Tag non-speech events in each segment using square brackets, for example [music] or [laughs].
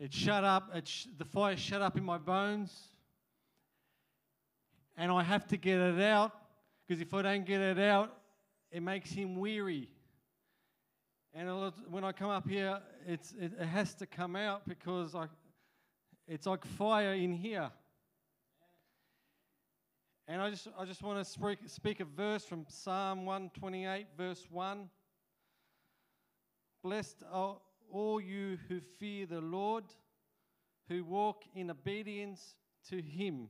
it shut up, it sh- the fire shut up in my bones. And I have to get it out because if I don't get it out, it makes him weary. And lot, when I come up here, it, it has to come out because I, it's like fire in here. And I just, I just want to speak, speak a verse from Psalm 128, verse 1. Blessed are all you who fear the Lord, who walk in obedience to him.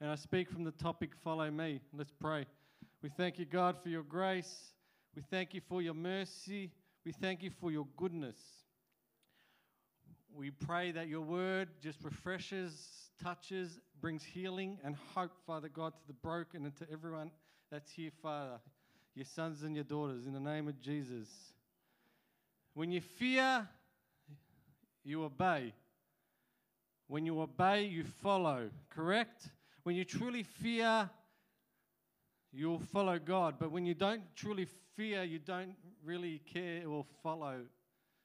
And I speak from the topic, Follow Me. Let's pray. We thank you, God, for your grace. We thank you for your mercy. We thank you for your goodness. We pray that your word just refreshes, touches, brings healing and hope, Father God, to the broken and to everyone that's here, Father, your sons and your daughters, in the name of Jesus. When you fear, you obey. When you obey, you follow, correct? When you truly fear, you'll follow God. But when you don't truly fear, you don't really care or follow.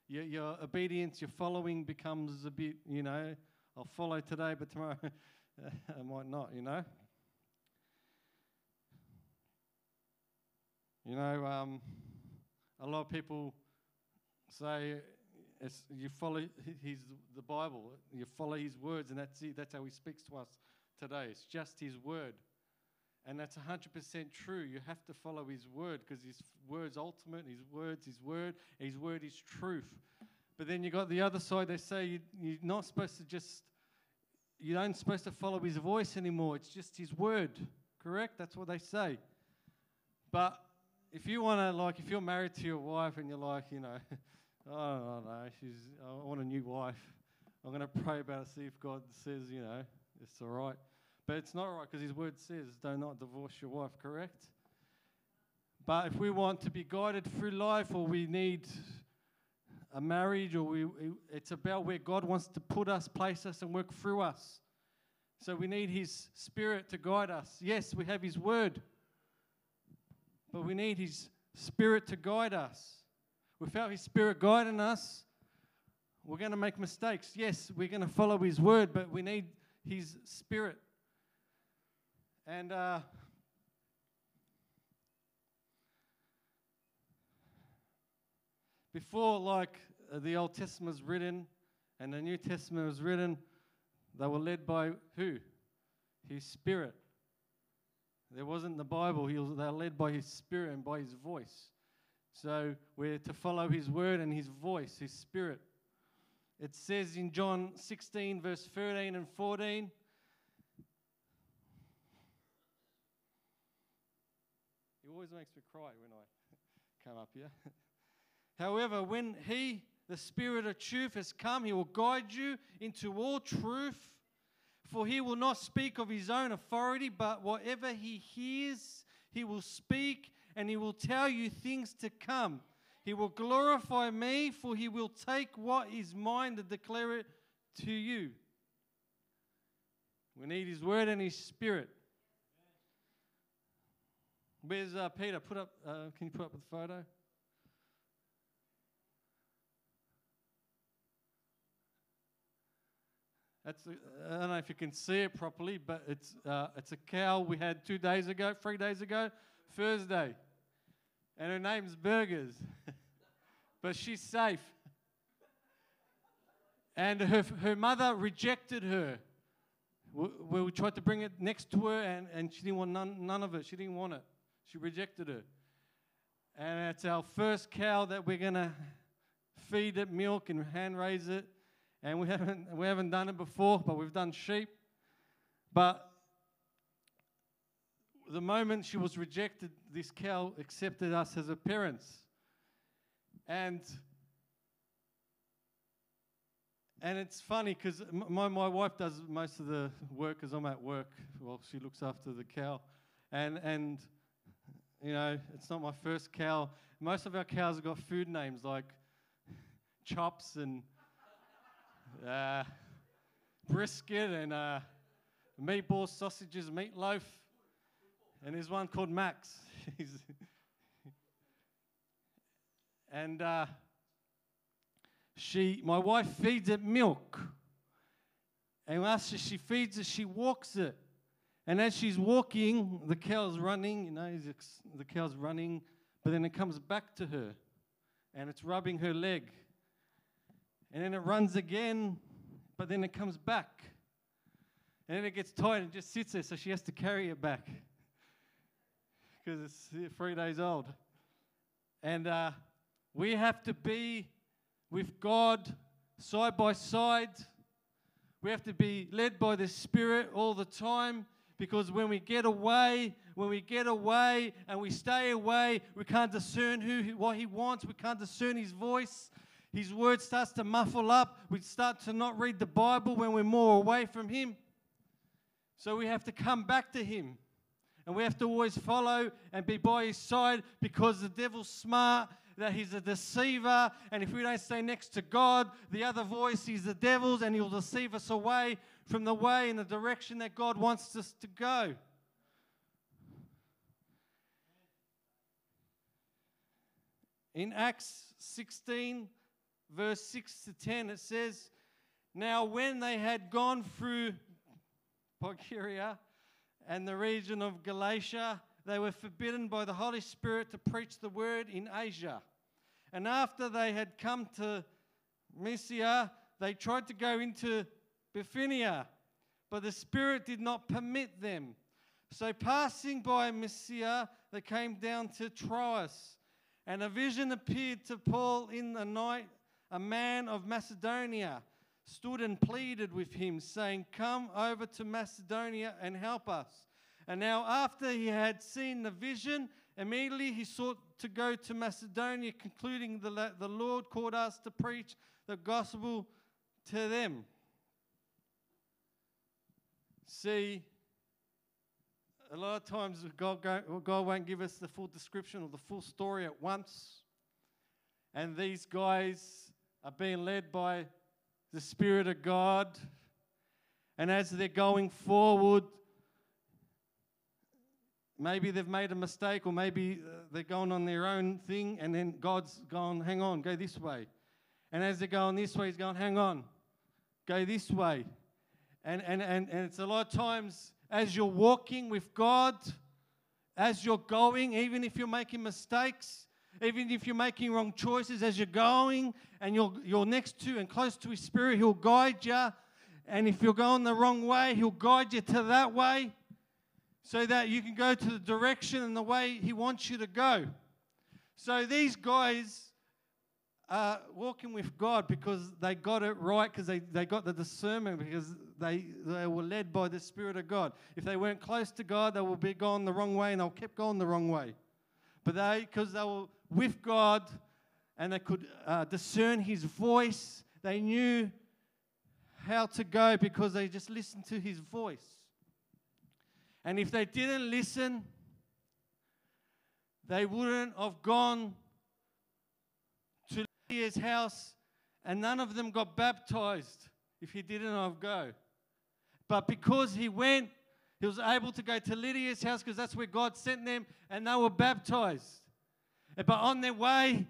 Your, your obedience, your following becomes a bit, you know, I'll follow today, but tomorrow [laughs] I might not, you know. You know, um, a lot of people say it's, you follow his, the Bible, you follow his words, and that's it. That's how he speaks to us today. It's just his word. And that's 100% true. You have to follow his word because his word's ultimate, his word's his word, his word is truth. But then you got the other side, they say you, you're not supposed to just, you aren't supposed to follow his voice anymore. It's just his word, correct? That's what they say. But if you want to, like, if you're married to your wife and you're like, you know, [laughs] Oh, I don't know, she's, I want a new wife. I'm going to pray about it, see if God says, you know, it's all right. But it's not right because His word says, do not divorce your wife, correct? But if we want to be guided through life or we need a marriage or we, it's about where God wants to put us, place us, and work through us. So we need His Spirit to guide us. Yes, we have His word, but we need His Spirit to guide us. Without His Spirit guiding us, we're going to make mistakes. Yes, we're going to follow His word, but we need His Spirit. And uh, before, like uh, the Old Testament was written and the New Testament was written, they were led by who? His Spirit. There wasn't the Bible. He was, they were led by His Spirit and by His voice. So we're to follow His word and His voice, His Spirit. It says in John 16, verse 13 and 14. He always makes me cry when I [laughs] come up here. [laughs] However, when He, the Spirit of truth, has come, He will guide you into all truth. For He will not speak of His own authority, but whatever He hears, He will speak, and He will tell you things to come. He will glorify me, for He will take what is mine to declare it to you. We need His Word and His Spirit. Where's uh, Peter? Put up. Uh, can you put up the photo? That's a, I don't know if you can see it properly, but it's uh, it's a cow we had two days ago, three days ago, Thursday, and her name's Burgers, [laughs] but she's safe. And her her mother rejected her. We, we tried to bring it next to her, and, and she didn't want none, none of it. She didn't want it. She rejected her. And it's our first cow that we're going to feed it milk and hand raise it. And we haven't, we haven't done it before, but we've done sheep. But the moment she was rejected, this cow accepted us as her parents. And and it's funny because my, my wife does most of the work because I'm at work. Well, she looks after the cow. And, and you know, it's not my first cow. Most of our cows have got food names like chops and uh, brisket and uh, meatball sausages, meatloaf. And there's one called Max. [laughs] and uh, she, my wife feeds it milk. And after she feeds it, she walks it. And as she's walking, the cow's running, you know, the cow's running, but then it comes back to her and it's rubbing her leg. And then it runs again, but then it comes back. And then it gets tired and just sits there, so she has to carry it back because it's three days old. And uh, we have to be with God side by side. We have to be led by the Spirit all the time because when we get away, when we get away and we stay away, we can't discern who what He wants. We can't discern His voice. His word starts to muffle up. We start to not read the Bible when we're more away from Him. So we have to come back to Him. And we have to always follow and be by His side because the devil's smart, that He's a deceiver. And if we don't stay next to God, the other voice is the devil's, and He'll deceive us away from the way and the direction that God wants us to go. In Acts 16, verse 6 to 10, it says, Now when they had gone through Phrygia and the region of Galatia, they were forbidden by the Holy Spirit to preach the word in Asia. And after they had come to Mysia, they tried to go into Bithynia, but the Spirit did not permit them. So passing by Mysia, they came down to Troas. And a vision appeared to Paul in the night. A man of Macedonia stood and pleaded with him, saying, Come over to Macedonia and help us. And now, after he had seen the vision, immediately he sought to go to Macedonia, concluding the, the Lord called us to preach the gospel to them. See, a lot of times God, God won't give us the full description or the full story at once. And these guys are being led by the Spirit of God. And as they're going forward, maybe they've made a mistake or maybe uh, they're going on their own thing and then God's gone, hang on, go this way. And as they're going this way, He's going, hang on, go this way. And, and, and, and it's a lot of times as you're walking with God, as you're going, even if you're making mistakes, even if you're making wrong choices, as you're going and you're, you're next to and close to His Spirit, He'll guide you. And if you're going the wrong way, He'll guide you to that way so that you can go to the direction and the way He wants you to go. So these guys are walking with God because they got it right, because they, they got the discernment, because they, they were led by the Spirit of God. If they weren't close to God, they would be going the wrong way and they'll keep going the wrong way. But they, because they were with God and they could uh, discern His voice, they knew how to go because they just listened to His voice. And if they didn't listen, they wouldn't have gone to his house, and none of them got baptized if he didn't have go. But because he went, he was able to go to Lydia's house because that's where God sent them, and they were baptized. Eh, but on their way,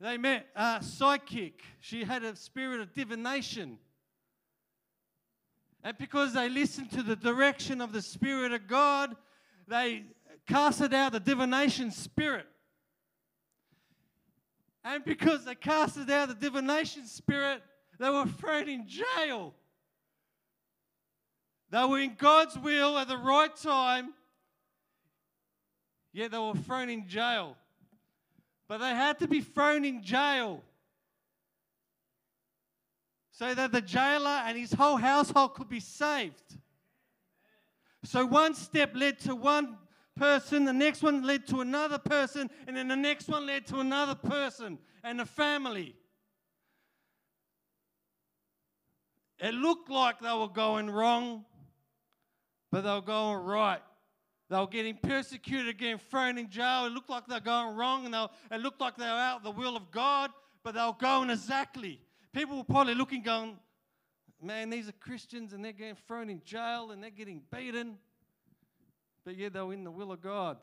they met a psychic. She had a spirit of divination. And because they listened to the direction of the Spirit of God, they casted out the divination spirit. And because they casted out the divination spirit, they were thrown in jail. They were in God's will at the right time, yet they were thrown in jail. But they had to be thrown in jail so that the jailer and his whole household could be saved. So one step led to one person, the next one led to another person, and then the next one led to another person and a family. It looked like they were going wrong, but they were going right. They were getting persecuted, getting thrown in jail. It looked like they were going wrong, and it looked like they were out of the will of God, but they were going exactly. People were probably looking, going, man, these are Christians, and they're getting thrown in jail, and they're getting beaten but yet they were in the will of God.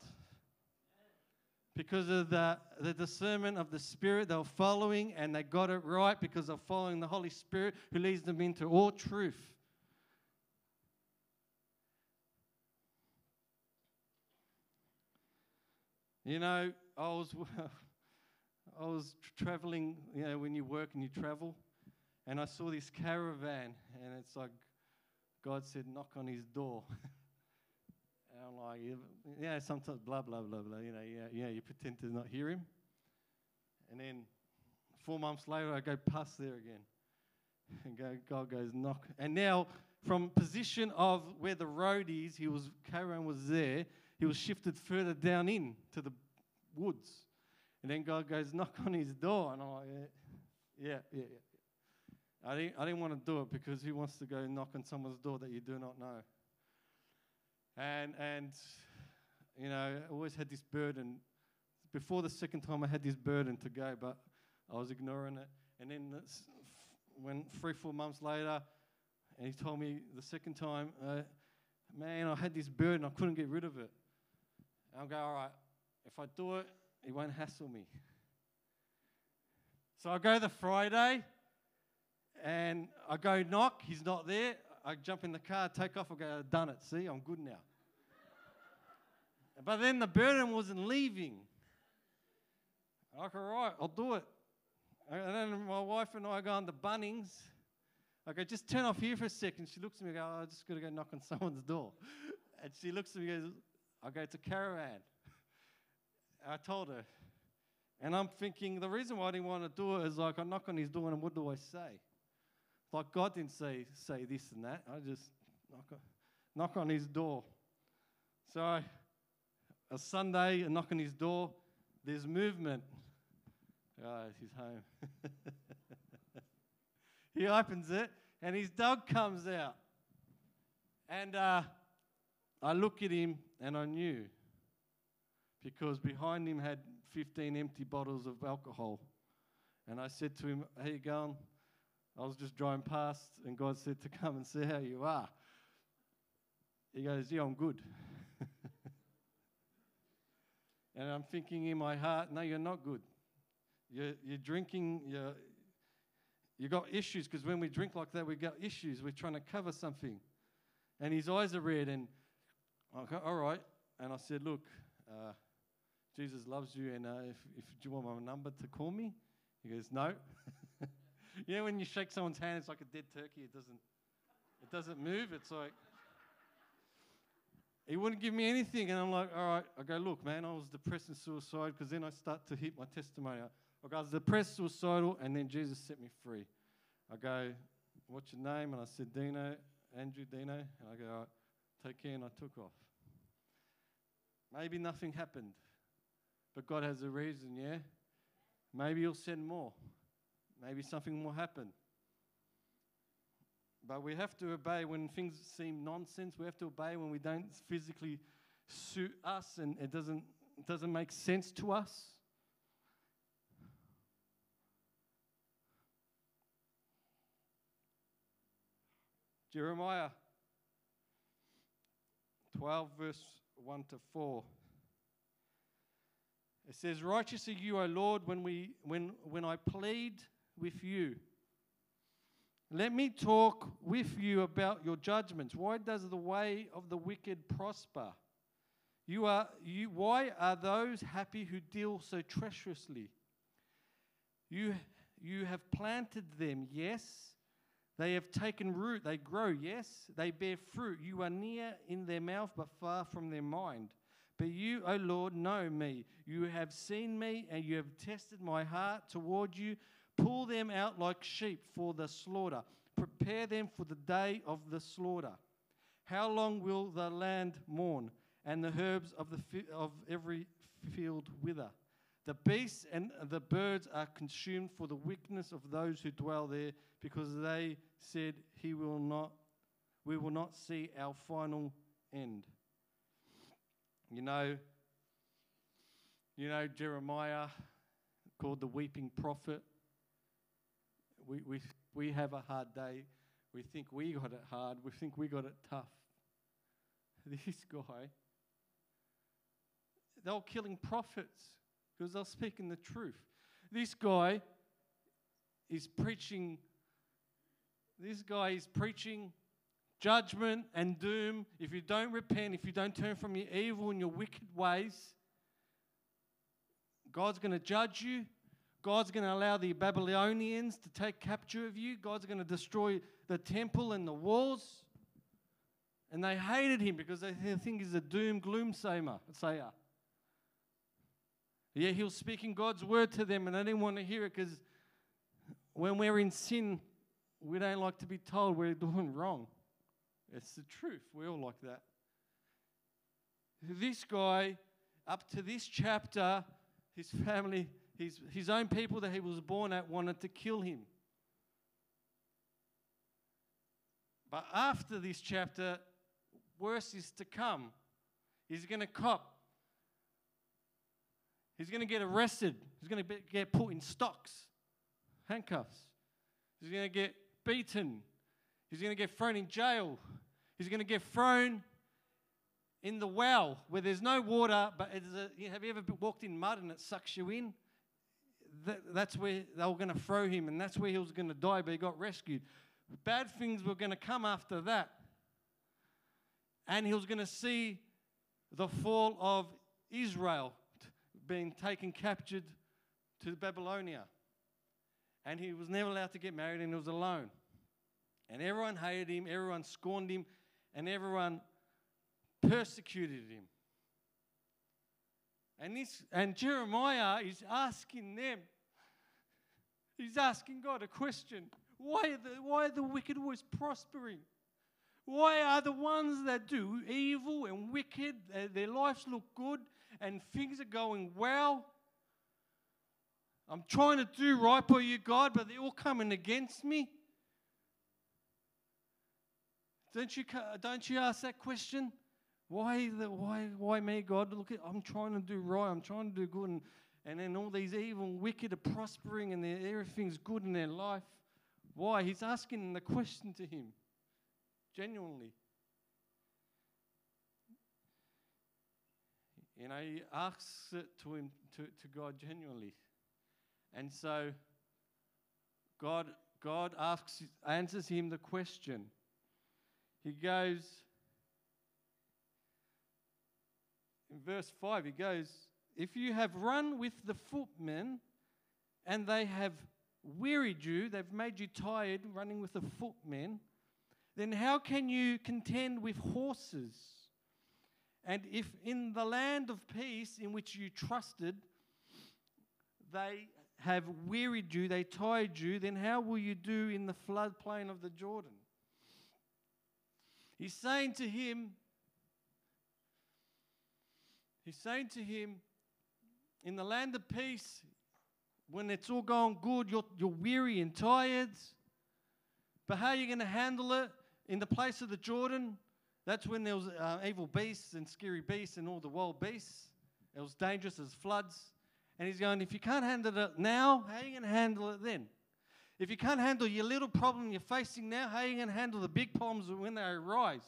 because of the, the discernment of the Spirit they were following, and they got it right because they're following the Holy Spirit who leads them into all truth. You know, I was, [laughs] I was traveling, you know, when you work and you travel, and I saw this caravan, and it's like God said, knock on his door. [laughs] and I'm like, yeah, sometimes blah, blah, blah, blah, you know, yeah, yeah, you pretend to not hear him. And then four months later, I go past there again. [laughs] And go, God goes, knock. And now, from position of where the road is, he was, caravan was there, he was shifted further down in to the woods. And then God goes, knock on his door. And I'm like, yeah, yeah, yeah. yeah. I, didn't, I didn't want to do it because who wants to go knock on someone's door that you do not know? And, and you know, I always had this burden. Before the second time, I had this burden to go, but I was ignoring it. And then when three, four months later, and he told me the second time, uh, man, I had this burden, I couldn't get rid of it. I'll go, all right, if I do it, he won't hassle me. So I go the Friday and I go knock, he's not there. I jump in the car, take off, I go, I've done it. See, I'm good now. but then the burden wasn't leaving. I'm like, all right, I'll do it. And then my wife and I go on the Bunnings. I go, just turn off here for a second. She looks at me and goes, oh, I just got to go knock on someone's door. And she looks at me and goes, I go to Caravan. I told her. And I'm thinking the reason why I didn't want to do it is like I knock on his door and what do I say? Like God didn't say say this and that. I just knock on, knock on his door. So a Sunday, I knock on his door. There's movement. Oh, he's home. [laughs] he opens it, and his dog comes out. And uh, I look at him, and I knew because behind him had 15 empty bottles of alcohol. And I said to him, How you going? I was just driving past, and God said to come and see how you are. He goes, Yeah, I'm good. [laughs] and I'm thinking in my heart, No, you're not good. You're, you're drinking, you're, you got issues, because when we drink like that, we got issues. We're trying to cover something. And his eyes are red, and Go, All right. And I said, Look, uh, Jesus loves you, and uh, if, if do you want my number to call me? He goes, no. [laughs] you know when you shake someone's hand, it's like a dead turkey. It doesn't, it doesn't move. It's like he wouldn't give me anything, and I'm like, all right. I go, look, man, I was depressed and suicidal because then I start to hit my testimony. I go, I was depressed, suicidal, and then Jesus set me free. I go, what's your name? And I said, Dino, Andrew Dino. And I go, all right, take care, and I took off. Maybe nothing happened. But God has a reason, yeah? Maybe He'll send more. Maybe something will happen. But we have to obey when things seem nonsense. We have to obey when we don't physically suit us and it doesn't, it doesn't make sense to us. Jeremiah 12, verse 1 to 4. It says, Righteous are you, O Lord, when, we, when, when I plead with you. Let me talk with you about your judgments. Why does the way of the wicked prosper? You are, you, why are those happy who deal so treacherously? You, you have planted them, yes. They have taken root, they grow, yes. They bear fruit. You are near in their mouth, but far from their mind. But you, O Lord, know me. You have seen me, and you have tested my heart toward you. Pull them out like sheep for the slaughter. Prepare them for the day of the slaughter. How long will the land mourn, and the herbs of, the fi- of every field wither? The beasts and the birds are consumed for the weakness of those who dwell there, because they said, "He will not, we will not see our final end." You know, you know Jeremiah, called the weeping prophet. We, we, we have a hard day. We think we got it hard. We think we got it tough. [laughs] This guy, they were killing prophets. Because they're speaking the truth. This guy is preaching, this guy is preaching judgment and doom. If you don't repent, if you don't turn from your evil and your wicked ways, God's going to judge you. God's going to allow the Babylonians to take capture of you. God's going to destroy the temple and the walls. And they hated him because they think he's a doom gloom sayer. Yeah, he was speaking God's word to them and they didn't want to hear it because when we're in sin, we don't like to be told we're [laughs] doing wrong. It's the truth. We all like that. This guy, up to this chapter, his family, his, his own people that he was born at wanted to kill him. But after this chapter, worse is to come. He's going to cop. He's going to get arrested. He's going to get put in stocks, handcuffs. He's going to get beaten. He's going to get thrown in jail. He's going to get thrown in the well where there's no water, but a, have you ever walked in mud and it sucks you in? That, that's where they were going to throw him, and that's where he was going to die, but he got rescued. Bad things were going to come after that. And he was going to see the fall of Israel being taken captured to Babylonia. And he was never allowed to get married, and he was alone. And everyone hated him, everyone scorned him, and everyone persecuted him. And, this, and Jeremiah is asking them, he's asking God a question. Why are, the, why are the wicked always prospering? Why are the ones that do evil and wicked, their, their lives look good and things are going well? I'm trying to do right by you, God, but they're all coming against me. Don't you, don't you ask that question? Why, the, why, why me, God? Look, at, I'm trying to do right. I'm trying to do good. And, and then all these evil and wicked are prospering and everything's good in their life. Why? He's asking the question to him, genuinely. You know, he asks it to him, to, to God genuinely. And so God, God asks, answers him the question. He goes, in verse 5, he goes, If you have run with the footmen and they have wearied you, they've made you tired running with the footmen, then how can you contend with horses? And if in the land of peace in which you trusted, they have wearied you, they tired you, then how will you do in the floodplain of the Jordan? He's saying to him, He's saying to him, in the land of peace, when it's all going good, you're, you're weary and tired. But how are you going to handle it in the place of the Jordan? That's when there was uh, evil beasts and scary beasts and all the wild beasts. It was dangerous as floods. And he's going, if you can't handle it now, how are you going to handle it then? If you can't handle your little problem you're facing now, how are you going to handle the big problems when they arise?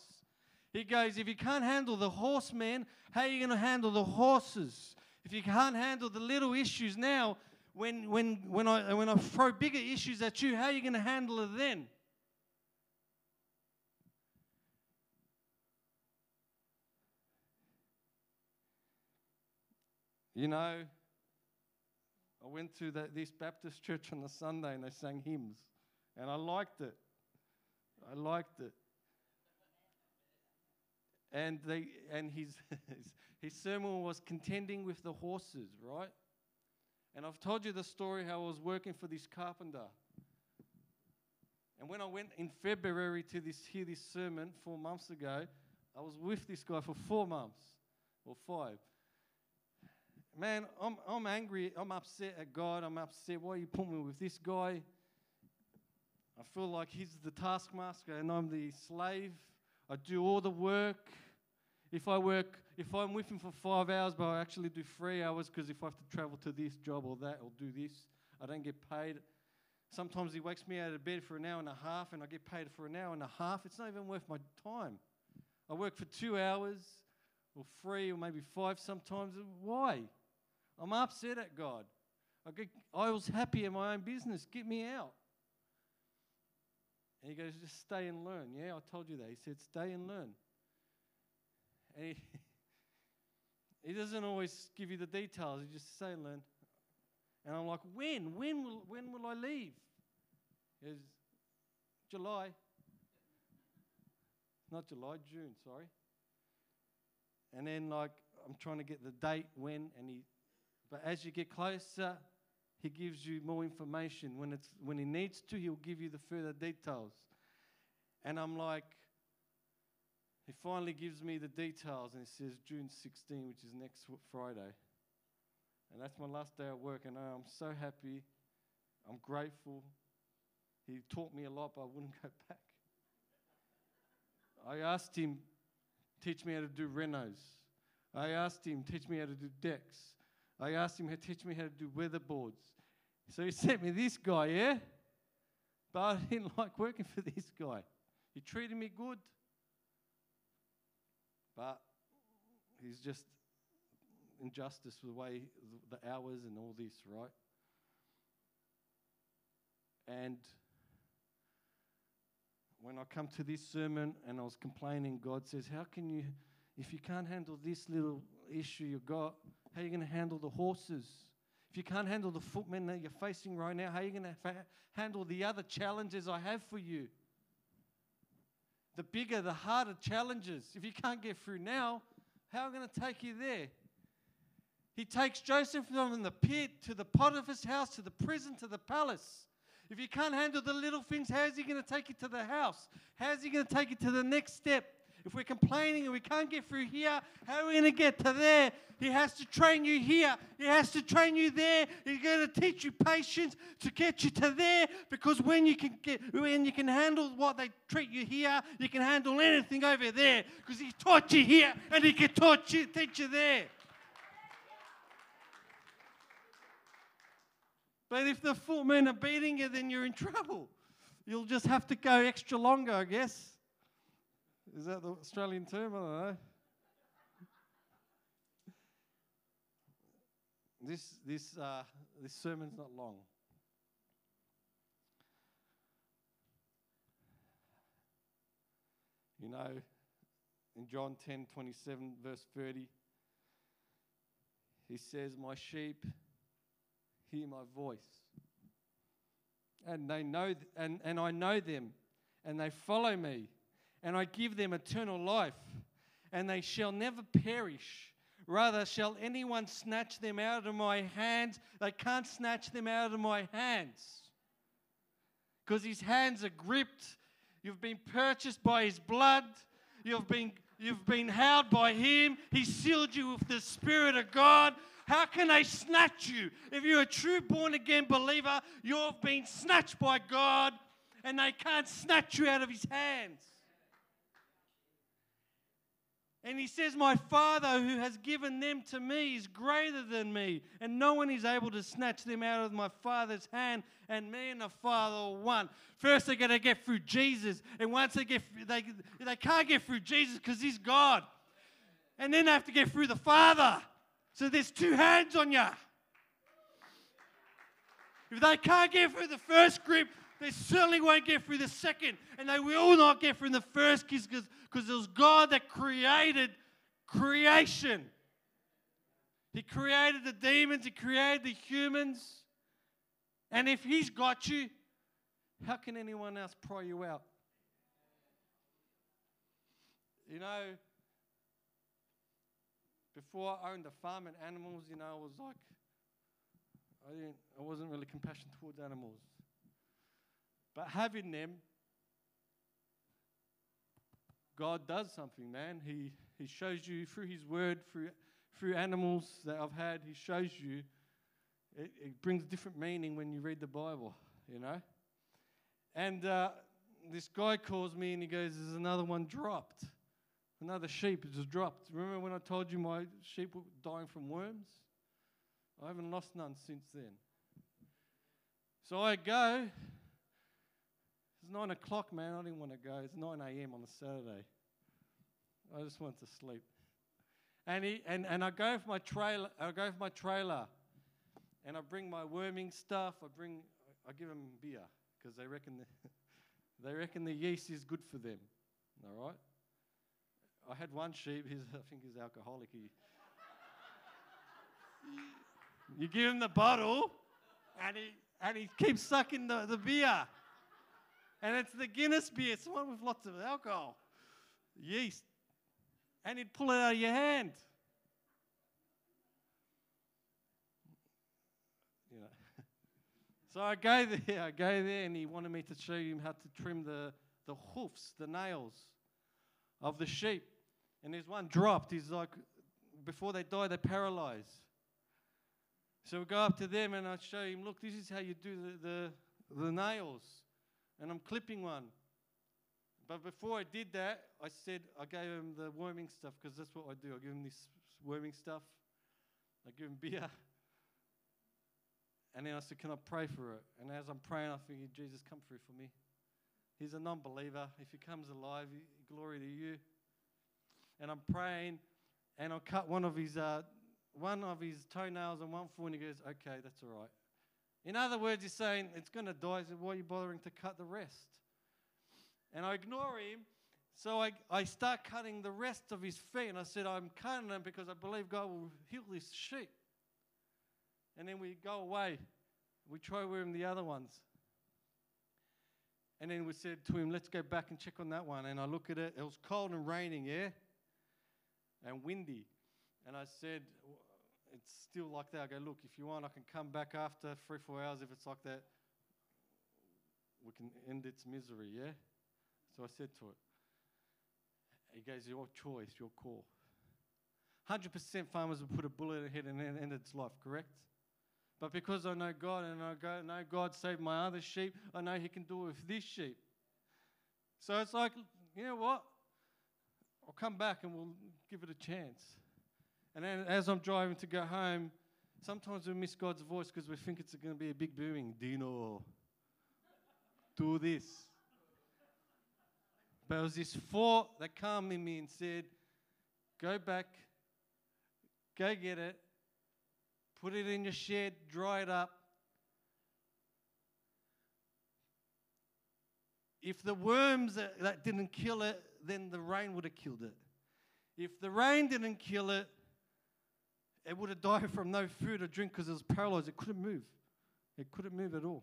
He goes, if you can't handle the horsemen, how are you going to handle the horses? If you can't handle the little issues now, when, when, when, I, when I throw bigger issues at you, how are you going to handle it then? You know, I went to the, this Baptist church on the Sunday and they sang hymns, and I liked it. I liked it and, they, and his, [laughs] his sermon was contending with the horses, right? And I've told you the story how I was working for this carpenter. And when I went in February to this, hear this sermon four months ago, I was with this guy for four months or five. Man, I'm, I'm angry. I'm upset at God. I'm upset. Why are you put me with this guy? I feel like he's the taskmaster and I'm the slave. I do all the work. If I work, if I'm with him for five hours, but I actually do three hours because if I have to travel to this job or that or do this, I don't get paid. Sometimes he wakes me out of bed for an hour and a half and I get paid for an hour and a half. It's not even worth my time. I work for two hours or three or maybe five sometimes. Why? I'm upset at God. I, get, I was happy in my own business. Get me out. And he goes, just stay and learn. Yeah, I told you that. He said, stay and learn. And he, [laughs] he doesn't always give you the details. He just say and learn. And I'm like, when? When will, when will I leave? He goes, July. Not July, June, sorry. And then, like, I'm trying to get the date when, and he, but as you get closer, he gives you more information. When, it's, when he needs to, he'll give you the further details. And I'm like, he finally gives me the details and he says June 16, which is next Friday. And that's my last day at work, and I'm so happy. I'm grateful. He taught me a lot, but I wouldn't [laughs] go back. I asked him, teach me how to do renos. I asked him, teach me how to do decks. I asked him, to teach me how to do weatherboards. So he [laughs] sent me this guy, yeah? But I [laughs] didn't like working for this guy. He treated me good. But he's just injustice with the way the hours and all this, right? And when I come to this sermon and I was complaining, God says, How can you, if you can't handle this little issue you've got, how are you going to handle the horses? If you can't handle the footmen that you're facing right now, how are you going to fa- handle the other challenges I have for you? The bigger, the harder challenges. If you can't get through now, how am I going to take you there? He takes Joseph from the pit to the Potiphar's house, to the prison, to the palace. If you can't handle the little things, how is he going to take you to the house? How is he going to take you to the next step? If we're complaining and we can't get through here, how are we going to get to there? He has to train you here. He has to train you there. He's going to teach you patience to get you to there. Because when you can get, when you can handle what they treat you here, you can handle anything over there. Because He taught you here, and He can taught you, teach you there. But if the footmen are beating you, then you're in trouble. You'll just have to go extra longer, I guess. Is that the Australian term? I don't know. This, this, uh, this sermon's not long. You know, in John 10 27, verse 30, he says, My sheep hear my voice. And they know, th- and, and I know them, and they follow me and I give them eternal life, and they shall never perish. Rather, shall anyone snatch them out of my hands? They can't snatch them out of my hands. Because his hands are gripped. You've been purchased by his blood. You've been, you've been held by him. He sealed you with the Spirit of God. How can they snatch you? If you're a true born again believer, you've been snatched by God, and they can't snatch you out of his hands. And he says, My Father who has given them to me is greater than me, and no one is able to snatch them out of my Father's hand, and me and the Father are one. First, they're going to get through Jesus, and once they get, they, they can't get through Jesus because he's God. And then they have to get through the Father. So there's two hands on you. If they can't get through the first grip, they certainly won't get through the second. And they will not get through the first kiss because it was God that created creation. He created the demons, He created the humans. And if He's got you, how can anyone else pry you out? You know, before I owned a farm and animals, you know, I was like, I didn't, I wasn't really compassionate towards animals. But having them, God does something, man. He, he shows you through His Word, through, through animals that I've had, He shows you. It, it brings different meaning when you read the Bible, you know. And uh, this guy calls me and he goes, There's another one dropped. Another sheep just dropped. Remember when I told you my sheep were dying from worms? I haven't lost none since then. So I go, it's nine o'clock, man. I didn't want to go. It's 9 a.m. on a Saturday. I just wanted to sleep. And, he, and, and I go for my trailer, I go for my trailer, and I bring my worming stuff. I bring, I give them beer because they reckon the, [laughs] they reckon the yeast is good for them. All right. I had one sheep. He's, I think he's alcoholic. He, [laughs] you give him the bottle, and he and he keeps sucking the, the beer. And it's the Guinness beer. It's one with lots of alcohol, yeast, and he'd pull it out of your hand. You [laughs] know. So I go there. I go there, and he wanted me to show him how to trim the the hoofs, the nails of the sheep. And there's one dropped. He's like, before they die, they're paralyzed. So we go up to them and I show him, look, this is how you do the, the, the nails. And I'm clipping one. But before I did that, I said, I gave him the worming stuff because that's what I do. I give him this worming stuff. I give him beer. And then I said, Can I pray for it? And as I'm praying, I figured, Jesus, come through for me. He's a non believer. If he comes alive, glory to you. And I'm praying, and I cut one of his, uh, one of his toenails on one foot, and he goes, Okay, that's all right. In other words, he's saying, It's going to die. So why are you bothering to cut the rest? And I ignore him. So I, I start cutting the rest of his feet. And I said, I'm cutting them because I believe God will heal this sheep. And then we go away. We try with him the other ones. And then we said to him, let's go back and check on that one. And I look at it. It was cold and raining, yeah? And windy. And I said, it's still like that. I go, look, if you want, I can come back after three, four hours. If it's like that, we can end its misery, yeah? So I said to it, he goes, your choice, your call. 100% farmers will put a bullet in head and end its life, correct? But because I know God and I go, know God saved my other sheep, I know He can do it with this sheep. So it's like, you know what? I'll come back and we'll give it a chance. And then as I'm driving to go home, sometimes we miss God's voice because we think it's going to be a big booming. Dino, do this. But it was this thought that calmed in me and said, go back, go get it, put it in your shed, dry it up. If the worms that, that didn't kill it, then the rain would have killed it. If the rain didn't kill it, it would have died from no food or drink because it was paralyzed. It couldn't move. It couldn't move at all.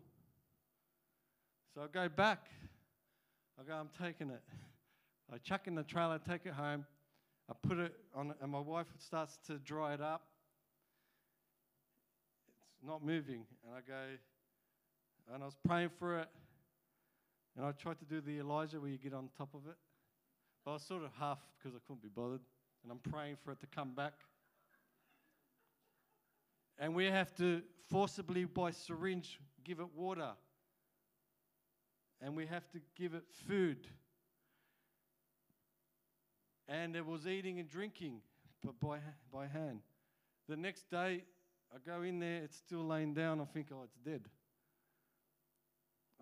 So I go back. I go, I'm taking it. I chuck in the trailer, take it home. I put it on, and my wife starts to dry it up It's not moving. And I go, and I was praying for it. And I tried to do the Elijah where you get on top of it. But I was sort of half because I couldn't be bothered. And I'm praying for it to come back. And we have to forcibly, by syringe, give it water. And we have to give it food. And it was eating and drinking, but by, by hand. The next day, I go in there, it's still laying down. I think, oh, it's dead.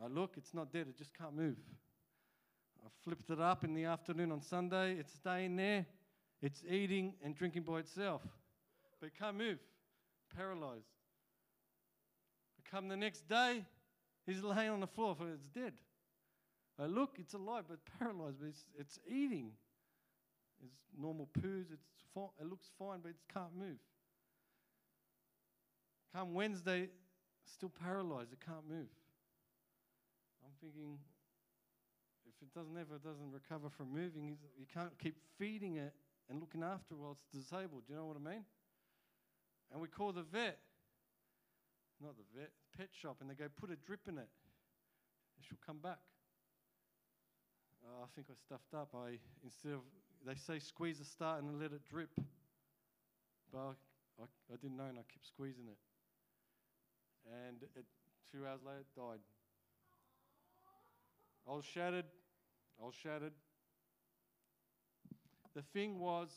I look, it's not dead, it just can't move. I flipped it up in the afternoon on Sunday, it's staying there, it's eating and drinking by itself, but it can't move, paralyzed. I come the next day, he's laying on the floor, for it's dead. I look, it's alive, but paralyzed, but it's, it's eating. It's normal poos, it's it looks fine, but it can't move. Come Wednesday, still paralyzed, it can't move. I'm thinking, if it doesn't ever doesn't recover from moving, you can't keep feeding it and looking after it while it's disabled. Do you know what I mean? And we call the vet, not the vet, pet shop, and they go, put a drip in it. She'll come back. Uh, I think I stuffed up. I instead of they say squeeze the start and let it drip, but I, I, I didn't know and I kept squeezing it and it, two hours later, died. I was shattered. I was shattered. The thing was,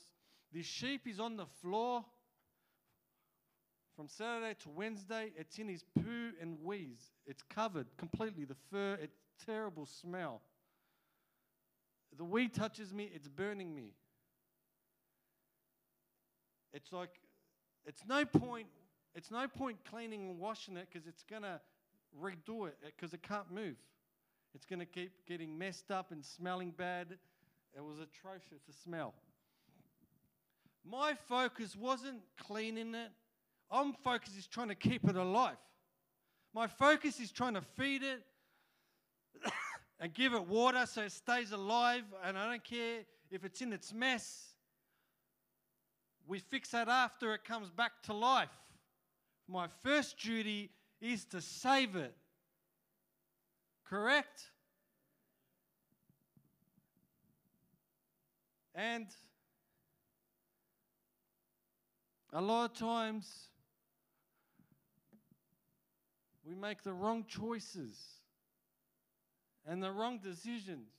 the sheep is on the floor from Saturday to Wednesday. It's in his poo and wheeze. It's covered completely. The fur, it's terrible smell. The wee touches me, it's burning me. it's like it's no point it's no point cleaning and washing it because it's going to redo it because it can't move. It's going to keep getting messed up and smelling bad. It was atrocious to smell. My focus wasn't cleaning it. I'm focused is trying to keep it alive. My focus is trying to feed it [coughs] and give it water so it stays alive. And I don't care if it's in its mess. We fix that after it comes back to life. My first duty is to save it. Correct? And a lot of times we make the wrong choices and the wrong decisions.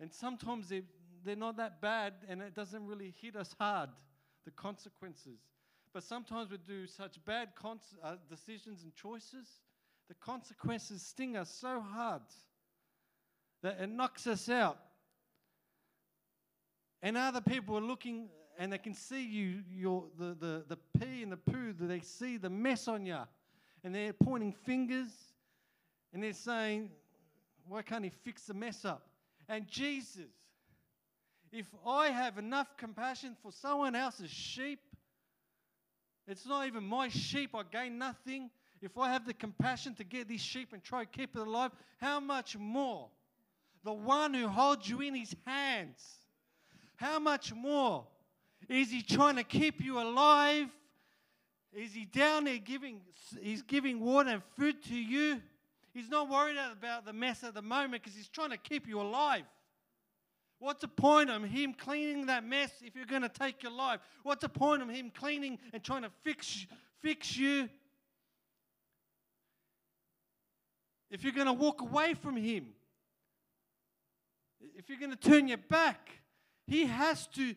And sometimes they, they're not that bad and it doesn't really hit us hard, the consequences. But sometimes we do such bad uh, decisions and choices, the consequences sting us so hard that it knocks us out. And other people are looking and they can see you, your, the, the, the pee and the poo, they see the mess on you. And they're pointing fingers and they're saying, why can't he fix the mess up? And Jesus, if I have enough compassion for someone else's sheep, it's not even my sheep, I gain nothing. If I have the compassion to get these sheep and try to keep it alive, how much more? The one who holds you in his hands, how much more? Is he trying to keep you alive? Is he down there giving, he's giving water and food to you? He's not worried about the mess at the moment because he's trying to keep you alive. What's the point of him cleaning that mess if you're going to take your life? What's the point of him cleaning and trying to fix, fix you if you're going to walk away from him? If you're going to turn your back, he has to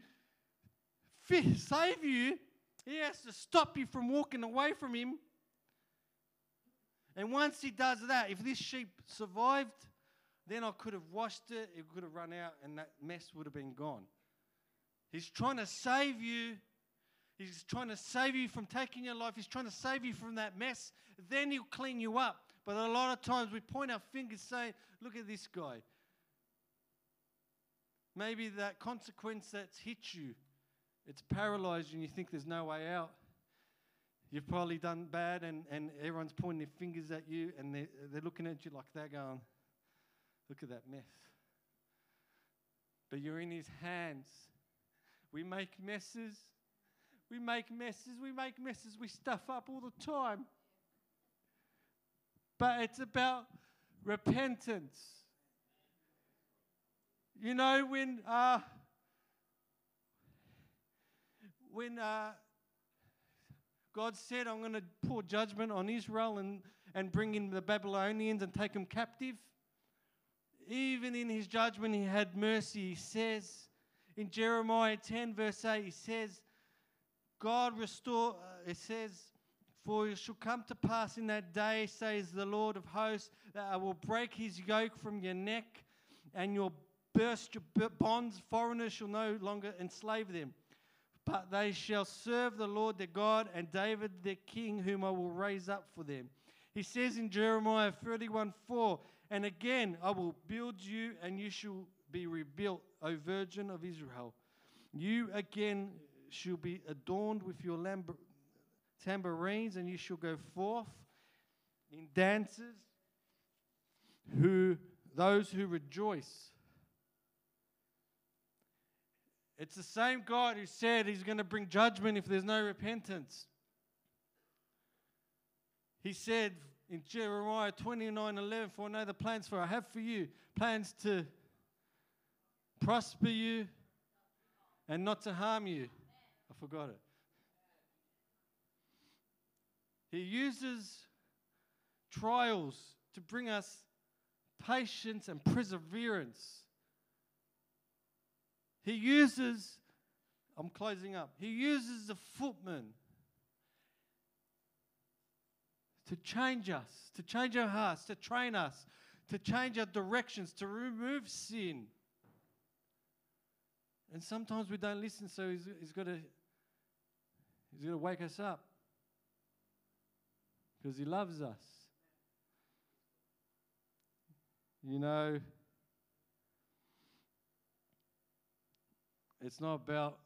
save you. He has to stop you from walking away from him. And once he does that, if this sheep survived, then I could have washed it, it could have run out, and that mess would have been gone. He's trying to save you. He's trying to save you from taking your life. He's trying to save you from that mess. Then he'll clean you up. But a lot of times we point our fingers saying, Look at this guy. Maybe that consequence that's hit you, it's paralyzed and you think there's no way out. You've probably done bad and, and everyone's pointing their fingers at you and they're, they're looking at you like they're going, Look at that mess. But you're in His hands. We make messes. We make messes. We make messes. We stuff up all the time. But it's about repentance. You know, when uh, when uh, God said, I'm going to pour judgment on Israel and, and bring in the Babylonians and take them captive, even in his judgment, he had mercy. He says in Jeremiah 10, verse 8, he says, God restore, uh, it says, For it shall come to pass in that day, says the Lord of hosts, that I will break his yoke from your neck and your burst your bonds. Foreigners shall no longer enslave them. But they shall serve the Lord their God and David their king, whom I will raise up for them. He says in Jeremiah 31 4, and again, I will build you, and you shall be rebuilt, O Virgin of Israel. You again shall be adorned with your lamb- tambourines, and you shall go forth in dances. Who those who rejoice. It's the same God who said He's going to bring judgment if there's no repentance. He said, in Jeremiah 29 11, for I know the plans for I have for you, plans to prosper you and not to harm you. I forgot it. He uses trials to bring us patience and perseverance. He uses, I'm closing up, he uses the footman to change us, to change our hearts, to train us, to change our directions, to remove sin. And sometimes we don't listen, so he's, he's got to He's going to wake us up because He loves us. You know, it's not about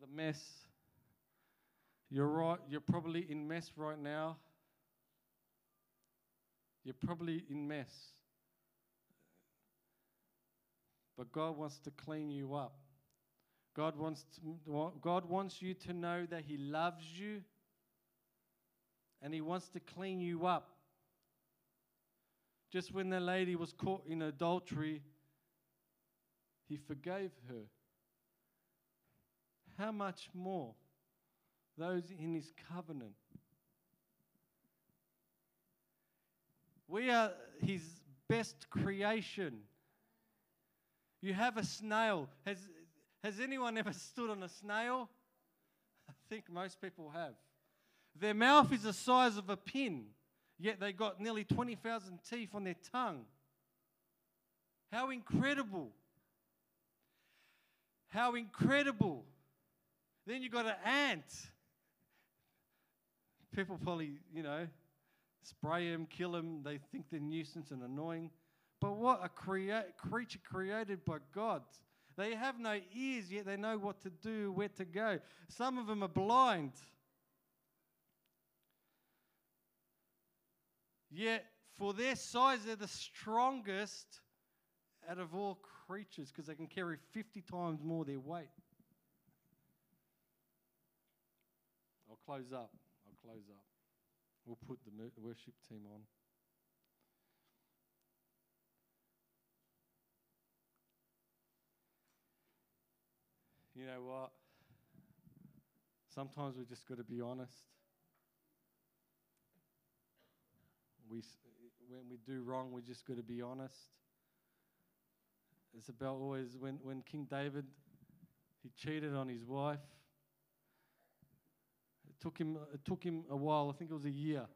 the mess. You're right, you're probably in mess right now. You're probably in mess. But God wants to clean you up. God wants, to, God wants you to know that He loves you and He wants to clean you up. Just when the lady was caught in adultery, He forgave her. How much more those in His covenant? We are His best creation. You have a snail. Has, has anyone ever [laughs] stood on a snail? I think most people have. Their mouth is the size of a pin, yet they got nearly 20,000 teeth on their tongue. How incredible! How incredible! Then you've got an ant. People probably, you know, spray them, kill them. They think they're nuisance and annoying. But what a crea- creature created by God. They have no ears, yet they know what to do, where to go. Some of them are blind. Yet, for their size, they're the strongest out of all creatures because they can carry 50 times more their weight. Close up. I'll close up. We'll put the worship team on. You know what? Sometimes we just got to be honest. We, when we do wrong, we just got to be honest. It's about always when, when King David he cheated on his wife. It took him it took him a while. I think it was a year.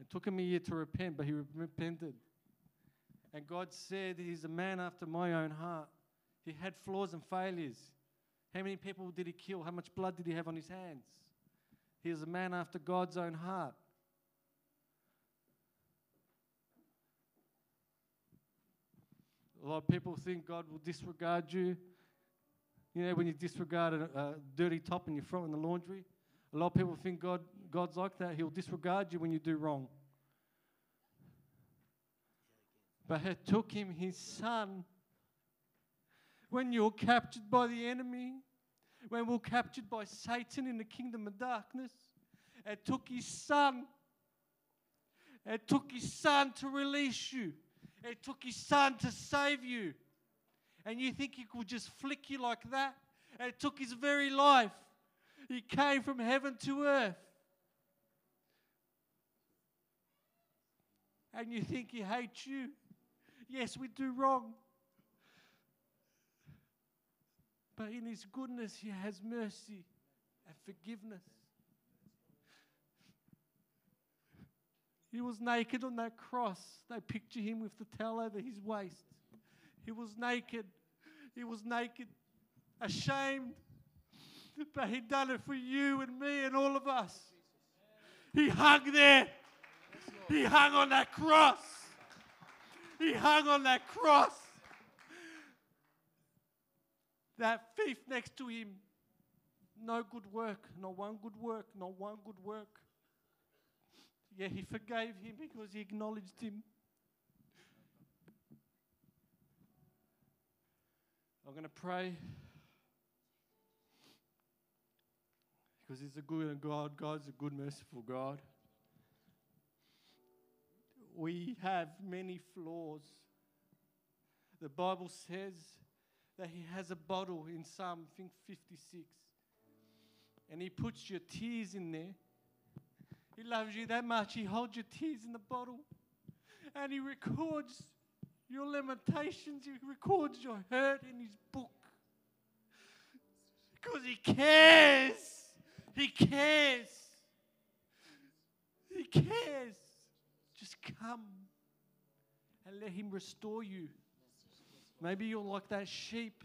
It took him a year to repent, but he repented. And God said, He's a man after my own heart. He had flaws and failures. How many people did he kill? How much blood did he have on his hands? He is a man after God's own heart. A lot of people think God will disregard you. You know, when you disregard a, a dirty top and you throw it in the laundry, a lot of people think God, God's like that. He'll disregard you when you do wrong. But it took him his son when you're captured by the enemy, when we're captured by Satan in the kingdom of darkness. It took his son. It took his son to release you. It took his son to save you. And you think he could just flick you like that? It took his very life. He came from heaven to earth. And you think he hates you? Yes, we do wrong. But in His goodness, He has mercy and forgiveness. He was naked on that cross. They picture him with the towel over his waist. He was naked. He was naked, ashamed. But He done it for you and me and all of us. He hung there. He hung on that cross. He hung on that cross that thief next to him. No good work, not one good work, not one good work. Yeah, he forgave him because he acknowledged him. I'm going to pray because He's a good God. God's a good, merciful God. We have many flaws. The Bible says that he has a bottle in Psalm, I think 56. And he puts your tears in there. He loves you that much. He holds your tears in the bottle. And he records your limitations. He records your hurt in his book. Because he cares. He cares. He cares. Just come and let him restore you. Maybe you're like that sheep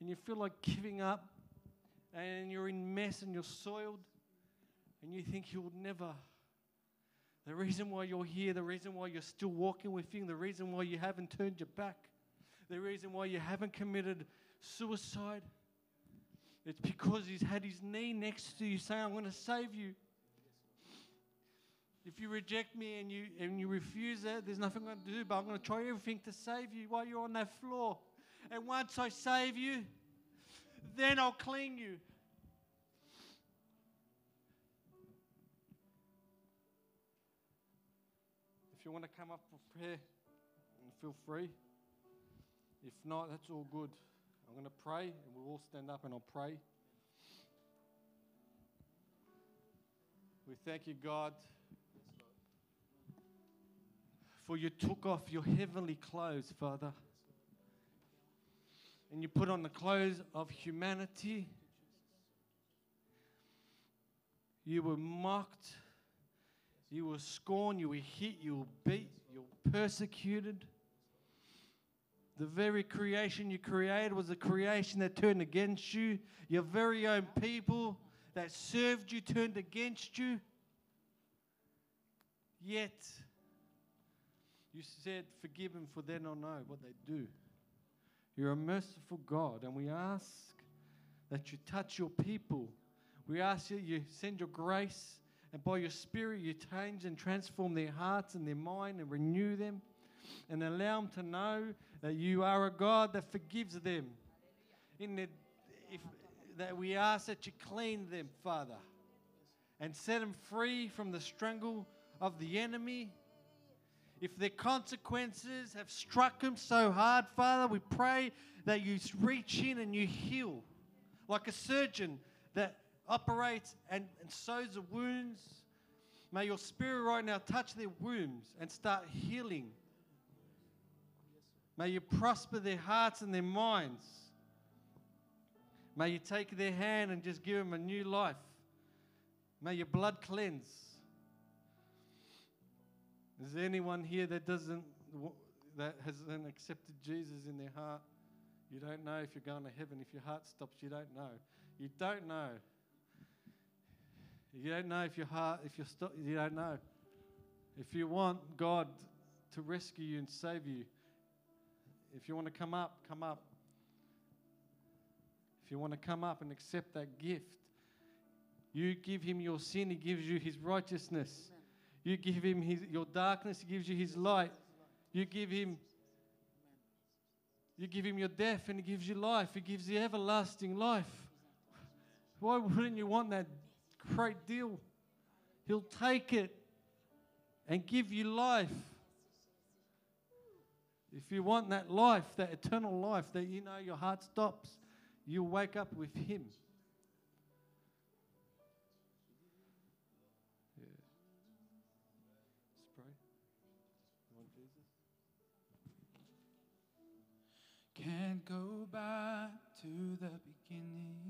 and you feel like giving up and you're in mess and you're soiled and you think you'll never. The reason why you're here, the reason why you're still walking with Him, the reason why you haven't turned your back, the reason why you haven't committed suicide, it's because He's had His knee next to you saying, I'm going to save you. If you reject me and you, and you refuse it, there's nothing I'm going to do, but I'm going to try everything to save you while you're on that floor. And once I save you, then I'll clean you. If you want to come up for prayer, feel free. If not, that's all good. I'm going to pray, and we'll all stand up and I'll pray. We thank you, God, for you took off your heavenly clothes, Father and you put on the clothes of humanity. You were mocked, you were scorned, you were hit, you were beat, you were persecuted. The very creation you created was a creation that turned against you. Your very own people that served you turned against you. Yet, you said, Forgive them, for they don't know what they do. You're a merciful God, and we ask that you touch your people. We ask you, you send your grace, and by your Spirit, you change and transform their hearts and their mind and renew them, and allow them to know that you are a God that forgives them. In the, if, that we ask that you clean them, Father, and set them free from the strangle of the enemy if their consequences have struck them so hard, Father, we pray that you reach in and you heal. Like a surgeon that operates and, and sews the wounds. May your spirit right now touch their wounds and start healing. May you prosper their hearts and their minds. May you take their hand and just give them a new life. May your blood cleanse. Is there anyone here that doesn't that hasn't accepted Jesus in their heart? You don't know if you're going to heaven. If your heart stops, you don't know. You don't know. You don't know if your heart, if you're stop, you don't know. If you want God to rescue you and save you, if you want to come up, come up. If you want to come up and accept that gift, you give him your sin, he gives you his righteousness. You give him his, your darkness, he gives you his light. You give him you give him your death and he gives you life. He gives you everlasting life. Why wouldn't you want that great deal? He'll take it and give you life. If you want that life, that eternal life, that you know your heart stops, you'll wake up with him. Can't go back to the beginning.